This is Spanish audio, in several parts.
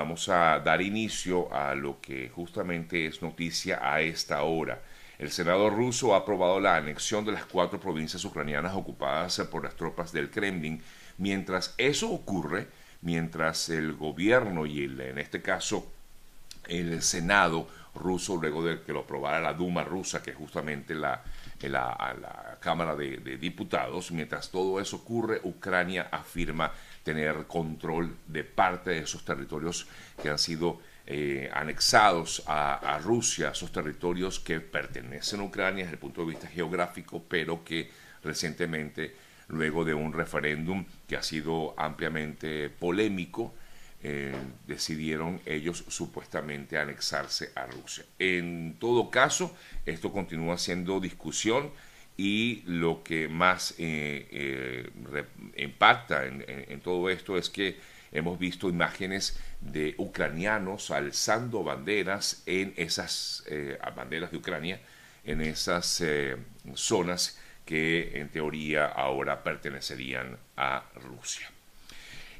vamos a dar inicio a lo que justamente es noticia a esta hora. El Senado ruso ha aprobado la anexión de las cuatro provincias ucranianas ocupadas por las tropas del Kremlin. Mientras eso ocurre, mientras el gobierno y el, en este caso el Senado ruso, luego de que lo aprobara la Duma rusa, que es justamente la, la, Cámara de, Diputados, mientras todo eso ocurre, Ucrania afirma tener control de parte de esos territorios que han sido eh, anexados a, Rusia, esos territorios que pertenecen a Ucrania desde el punto de vista geográfico, pero que recientemente, luego de un referéndum que ha sido ampliamente polémico, eh, decidieron ellos supuestamente anexarse a Rusia. En todo caso, esto continúa siendo discusión y lo que más eh, eh, impacta en, todo esto es que hemos visto imágenes de ucranianos alzando banderas en esas banderas de Ucrania, en esas zonas que en teoría ahora pertenecerían a Rusia.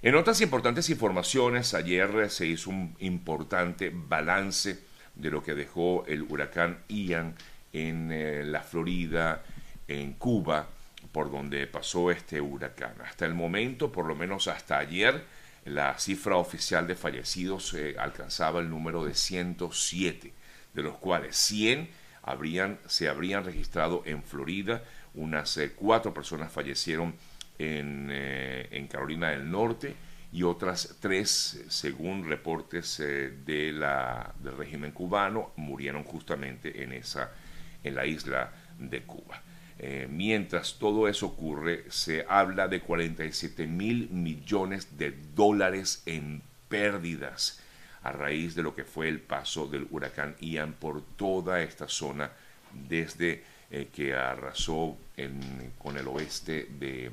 En otras importantes informaciones, ayer se hizo un importante balance de lo que dejó el huracán Ian en eh, la Florida, en Cuba, por donde pasó este huracán. Hasta el momento, por lo menos hasta ayer, la cifra oficial de fallecidos eh, alcanzaba el número de 107, de los cuales 100 habrían, se habrían registrado en Florida, unas eh, cuatro personas fallecieron eh, en, Carolina del Norte y otras tres, según reportes eh, de la, del régimen cubano, murieron justamente en, esa, en la isla de Cuba. Eh, mientras todo eso ocurre, se habla de 47 mil millones de dólares en pérdidas a raíz de lo que fue el paso del huracán Ian por toda esta zona desde que arrasó con el oeste de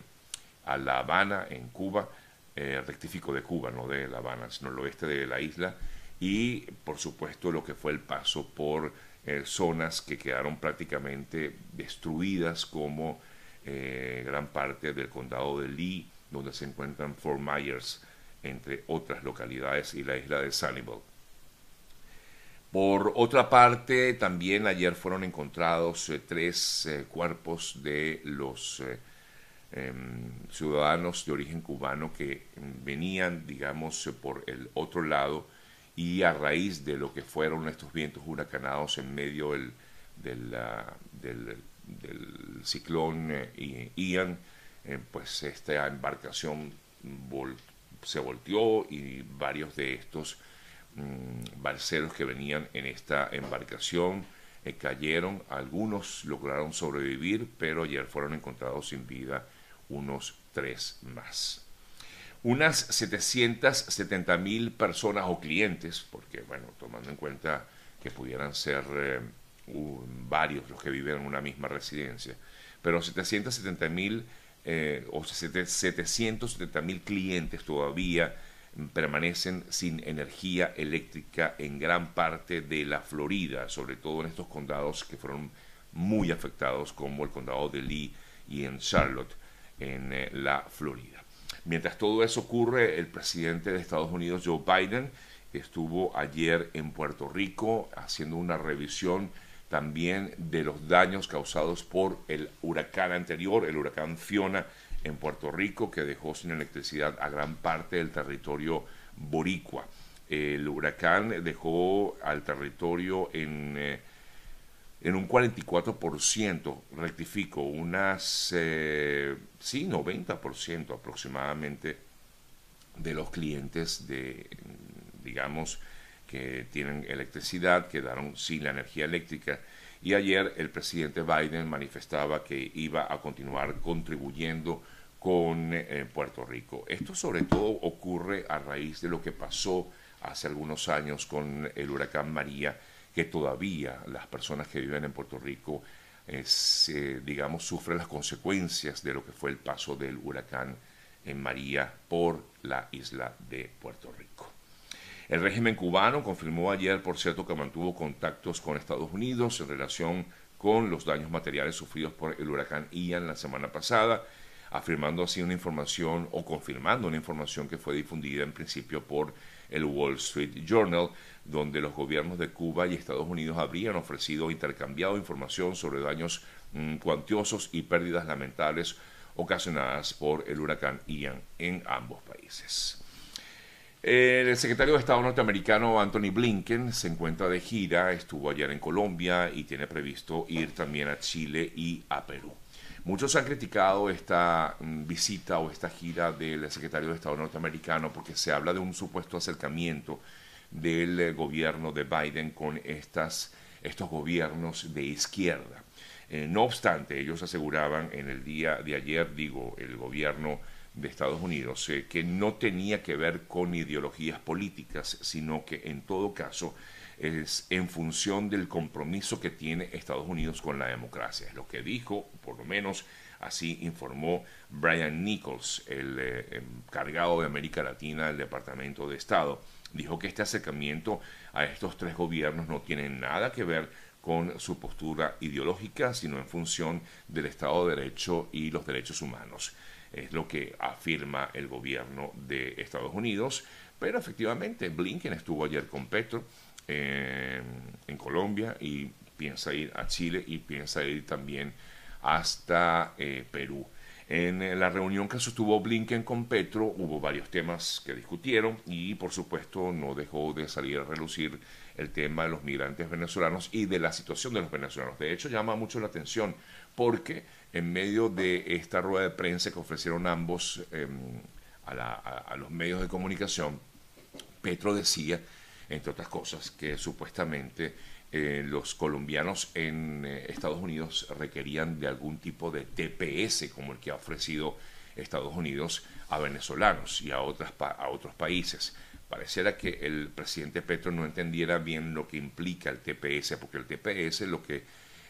La Habana, en Cuba, eh, rectifico de Cuba, no de La Habana, sino el oeste de la isla, y por supuesto lo que fue el paso por eh, zonas que quedaron prácticamente destruidas como eh, gran parte del condado de Lee, donde se encuentran Fort Myers, entre otras localidades, y la isla de Sanibel. Por otra parte, también ayer fueron encontrados tres cuerpos de los Em, ciudadanos de origen cubano que venían, digamos, por el otro lado y a raíz de lo que fueron estos vientos huracanados en medio del, del, ciclón eh, Ian, eh, pues esta embarcación se volteó y varios de estos mm, balseros que venían en esta embarcación eh, cayeron, algunos lograron sobrevivir, pero ayer fueron encontrados sin vida unos tres más. Unas 770 mil personas o clientes, porque bueno, tomando en cuenta que pudieran ser eh, varios los que viven en una misma residencia, pero 770 mil eh, o 770 mil clientes todavía permanecen sin energía eléctrica en gran parte de la Florida, sobre todo en estos condados que fueron muy afectados como el condado de Lee y en Charlotte en eh, la Florida. Mientras todo eso ocurre, el presidente de Estados Unidos, Joe Biden, estuvo ayer en Puerto Rico haciendo una revisión también de los daños causados por el huracán anterior, el huracán Fiona en Puerto Rico, que dejó sin electricidad a gran parte del territorio boricua. El huracán dejó al territorio en eh, en un 44%, rectifico, unas, eh, sí, 90% aproximadamente de los clientes de, digamos, que tienen electricidad quedaron sin la energía eléctrica y ayer el presidente Biden manifestaba que iba a continuar contribuyendo con eh, Puerto Rico. Esto sobre todo ocurre a raíz de lo que pasó hace algunos años con el huracán María, que todavía las personas que viven en Puerto Rico, eh, digamos, sufren las consecuencias de lo que fue el paso del huracán en María por la isla de Puerto Rico. El régimen cubano confirmó ayer, por cierto, que mantuvo contactos con Estados Unidos en relación con los daños materiales sufridos por el huracán Ian la semana pasada, afirmando así una información o confirmando una información que fue difundida en principio por el Wall Street Journal, donde los gobiernos de Cuba y Estados Unidos habrían ofrecido intercambiado información sobre daños mm, cuantiosos y pérdidas lamentables ocasionadas por el huracán Ian en ambos países. El secretario de Estado norteamericano Anthony Blinken se encuentra de gira, estuvo ayer en Colombia y tiene previsto ir también a Chile y a Perú. Muchos han criticado esta mm, visita o esta gira del secretario de Estado norteamericano porque se habla de un supuesto acercamiento del eh, gobierno de Biden con estos gobiernos de izquierda. Eh, no obstante, ellos aseguraban en el día de ayer, digo, el gobierno de Estados Unidos, eh, que no tenía que ver con ideologías políticas, sino que en todo caso es en función del compromiso que tiene Estados Unidos con la democracia. Es lo que dijo, por lo menos así informó Brian Nichols, el eh, encargado de América Latina del Departamento de Estado. Dijo que este acercamiento a estos tres gobiernos no tiene nada que ver con su postura ideológica, sino en función del Estado de Derecho y los derechos humanos. Es lo que afirma el gobierno de Estados Unidos. Pero efectivamente, Blinken estuvo ayer con Petro en Colombia y piensa ir a Chile y piensa ir también hasta eh, Perú. En la reunión que sostuvo Blinken con Petro hubo varios temas que discutieron y por supuesto no dejó de salir a relucir el tema de los migrantes venezolanos y de la situación de los venezolanos. De hecho llama mucho la atención porque en medio de esta rueda de prensa que ofrecieron ambos em, a los medios de comunicación, Petro decía entre otras cosas, que supuestamente eh, los colombianos en eh, Estados Unidos requerían de algún tipo de TPS como el que ha ofrecido Estados Unidos a venezolanos y a, otras a otros países. Pareciera que el presidente Petro no entendiera bien lo que implica el TPS, porque el TPS lo que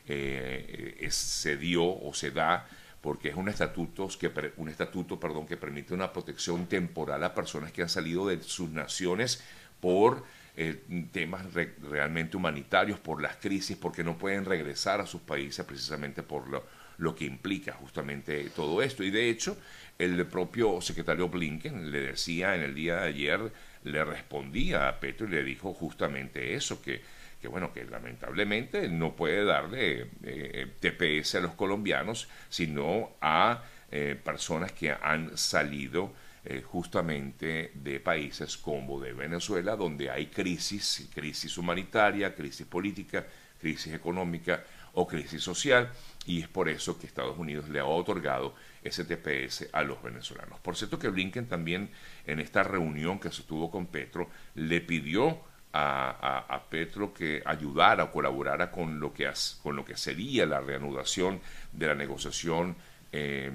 eh, se dio o se da porque es un estatuto, que, un estatuto perdón, que permite una protección temporal a personas que han salido de sus naciones por eh, temas realmente humanitarios, por las crisis, porque no pueden regresar a sus países precisamente por lo, que implica justamente todo esto. Y de hecho, el propio secretario Blinken le decía en el día de ayer, le respondía a Petro y le dijo justamente eso, que, que bueno, que lamentablemente no puede darle eh, TPS a los colombianos, sino a eh, personas que han salido eh, justamente de países como de Venezuela, donde hay crisis, crisis humanitaria, crisis política, crisis económica o crisis social, y es por eso que Estados Unidos le ha otorgado ese TPS a los venezolanos. Por cierto que Blinken también en esta reunión que se tuvo con Petro le pidió a, Petro que ayudara o colaborara con lo que, con lo que sería la reanudación de la negociación eh,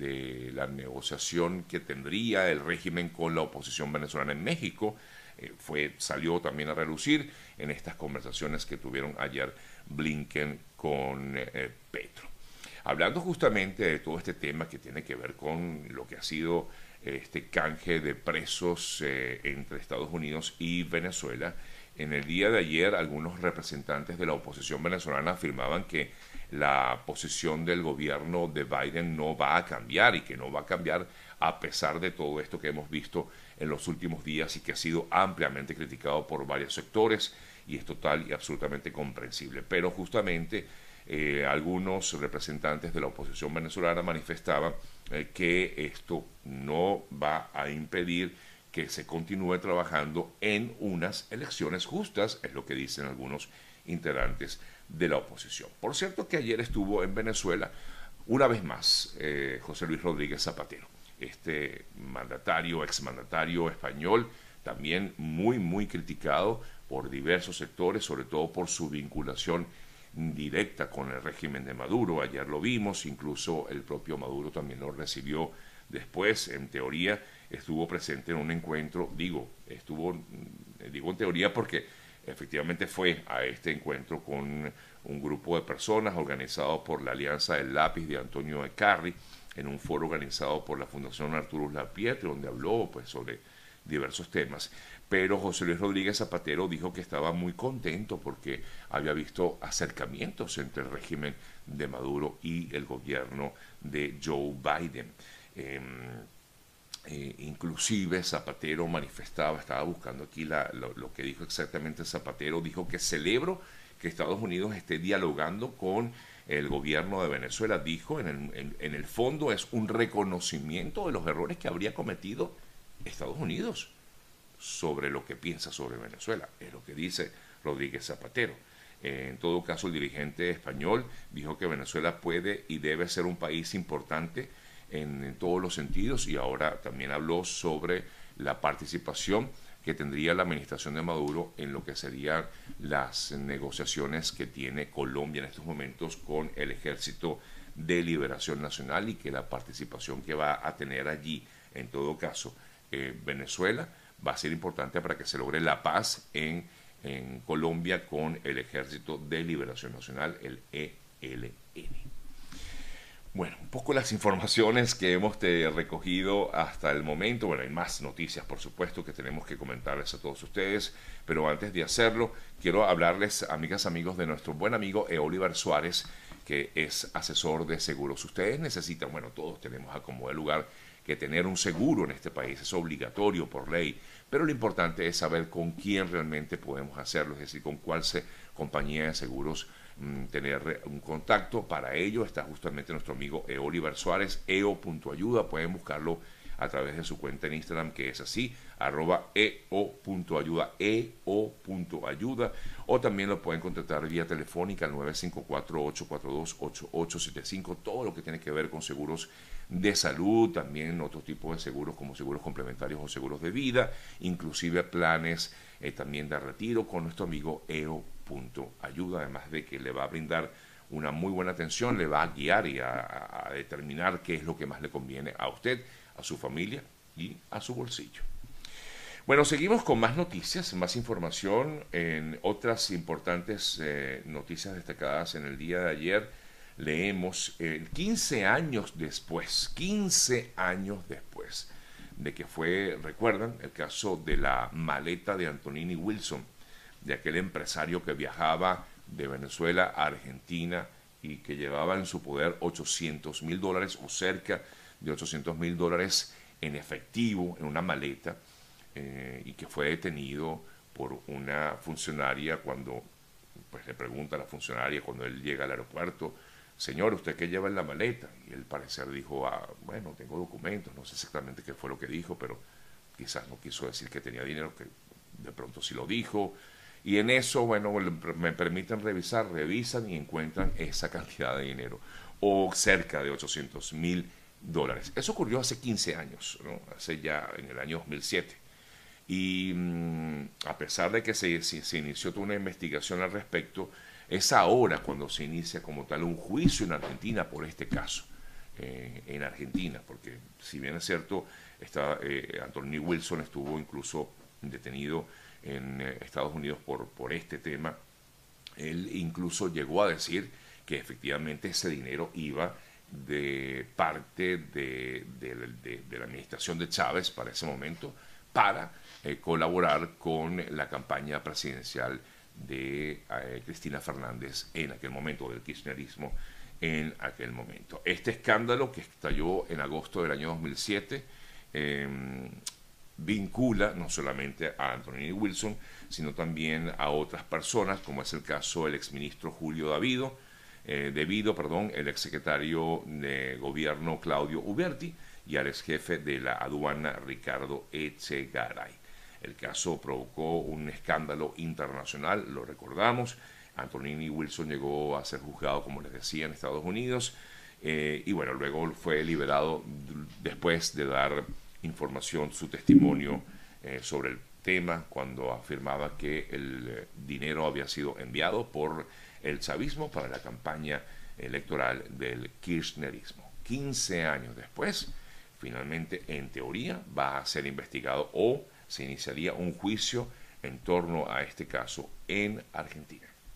de la negociación que tendría el régimen con la oposición venezolana en México. Eh, fue, salió también a relucir en estas conversaciones que tuvieron ayer Blinken con eh, Petro. Hablando justamente de todo este tema que tiene que ver con lo que ha sido este canje de presos eh, entre Estados Unidos y Venezuela, en el día de ayer algunos representantes de la oposición venezolana afirmaban que la posición del gobierno de Biden no va a cambiar y que no va a cambiar a pesar de todo esto que hemos visto en los últimos días y que ha sido ampliamente criticado por varios sectores y es total y absolutamente comprensible. Pero justamente eh, algunos representantes de la oposición venezolana manifestaban eh, que esto no va a impedir que se continúe trabajando en unas elecciones justas, es lo que dicen algunos integrantes de la oposición. Por cierto que ayer estuvo en Venezuela una vez más eh, José Luis Rodríguez Zapatero, este mandatario, exmandatario español, también muy, muy criticado por diversos sectores, sobre todo por su vinculación directa con el régimen de Maduro. Ayer lo vimos, incluso el propio Maduro también lo recibió después, en teoría, estuvo presente en un encuentro, digo, estuvo, mm, digo en teoría porque efectivamente fue a este encuentro con un grupo de personas organizado por la Alianza del Lápiz de Antonio Ecarri, en un foro organizado por la Fundación Arturo Lapietre, donde habló pues, sobre diversos temas. Pero José Luis Rodríguez Zapatero dijo que estaba muy contento porque había visto acercamientos entre el régimen de Maduro y el gobierno de Joe Biden. Em, Eh, inclusive Zapatero manifestaba, estaba buscando aquí lo, que dijo exactamente Zapatero, dijo que celebro que Estados Unidos esté dialogando con el gobierno de Venezuela. Dijo, en el, en el fondo es un reconocimiento de los errores que habría cometido Estados Unidos sobre lo que piensa sobre Venezuela. Es lo que dice Rodríguez Zapatero. Eh, en todo caso, el dirigente español dijo que Venezuela puede y debe ser un país importante en, todos los sentidos y ahora también habló sobre la participación que tendría la administración de Maduro en lo que serían las negociaciones que tiene Colombia en estos momentos con el Ejército de Liberación Nacional y que la participación que va a tener allí, en todo caso, eh, Venezuela, va a ser importante para que se logre la paz en, en Colombia con el Ejército de Liberación Nacional, el ELN. Bueno, un poco las informaciones que hemos recogido hasta el momento. Bueno, hay más noticias, por supuesto, que tenemos que comentarles a todos ustedes, pero antes de hacerlo, quiero hablarles, amigas, amigos, de nuestro buen amigo Eoliver Suárez, que es asesor de seguros. Ustedes necesitan, bueno, todos tenemos a como de lugar que tener un seguro en este país es obligatorio por ley, pero lo importante es saber con quién realmente podemos hacerlo, es decir, con cuál se, compañía de seguros tener un contacto. Para ello está justamente nuestro amigo Oliver Suárez, eo.ayuda, pueden buscarlo a través de su cuenta en Instagram, que es así, arroba eo.ayuda, eo.ayuda, o también lo pueden contactar vía telefónica al 954-842-8875, todo lo que tiene que ver con seguros de salud, también otro tipo de seguros como seguros complementarios o seguros de vida, inclusive planes eh, también de retiro con nuestro amigo EO.ayuda, además de que le va a brindar una muy buena atención, le va a guiar y a, determinar qué es lo que más le conviene a usted, a su familia y a su bolsillo. Bueno, seguimos con más noticias, más información en otras importantes eh, noticias destacadas en el día de ayer. Leemos eh, 15 años después, 15 años después de que fue, recuerdan, el caso de la maleta de Antonini Wilson, de aquel empresario que viajaba de Venezuela a Argentina y que llevaba en su poder 800 mil dólares o cerca de 800 mil dólares en efectivo en una maleta eh, y que fue detenido por una funcionaria cuando pues le pregunta a la funcionaria cuando él llega al aeropuerto señor, ¿usted qué lleva en la maleta? Y el parecer dijo, ah, bueno, tengo documentos, no sé exactamente qué fue lo que dijo, pero quizás no quiso decir que tenía dinero, que de pronto sí lo dijo. Y en eso, bueno, me permiten revisar, revisan y encuentran esa cantidad de dinero, o cerca de 800 mil dólares. Eso ocurrió hace 15 años, ¿no? hace ya en el año 2007. Y mm, a pesar de que se, inició toda una investigación al respecto, es ahora cuando se inicia como tal un juicio en Argentina por este caso. Eh, en Argentina, porque si bien es cierto, está, eh, Anthony Wilson estuvo incluso detenido en eh, Estados Unidos por, por este tema, él incluso llegó a decir que efectivamente ese dinero iba de parte de, de la administración de Chávez para ese momento para colaborar con la campaña presidencial de eh, Cristina Fernández en aquel momento, del kirchnerismo en aquel momento. Este escándalo que estalló en agosto del año 2007 em, vincula no solamente a Anthony Wilson, sino también a otras personas, como es el caso del exministro Julio Davido, eh, debido, el exsecretario de gobierno Claudio Uberti y al ex jefe de la aduana Ricardo Echegaray. El caso provocó un escándalo internacional, lo recordamos. Antonini Wilson llegó a ser juzgado, como les decía, en Estados Unidos. Eh, y bueno, luego fue liberado después de dar información, su testimonio eh, sobre el tema, cuando afirmaba que el eh, dinero había sido enviado por el chavismo para la campaña electoral del kirchnerismo. 15 años después, finalmente, en teoría, va a ser investigado o se iniciaría un juicio en torno a este caso en Argentina.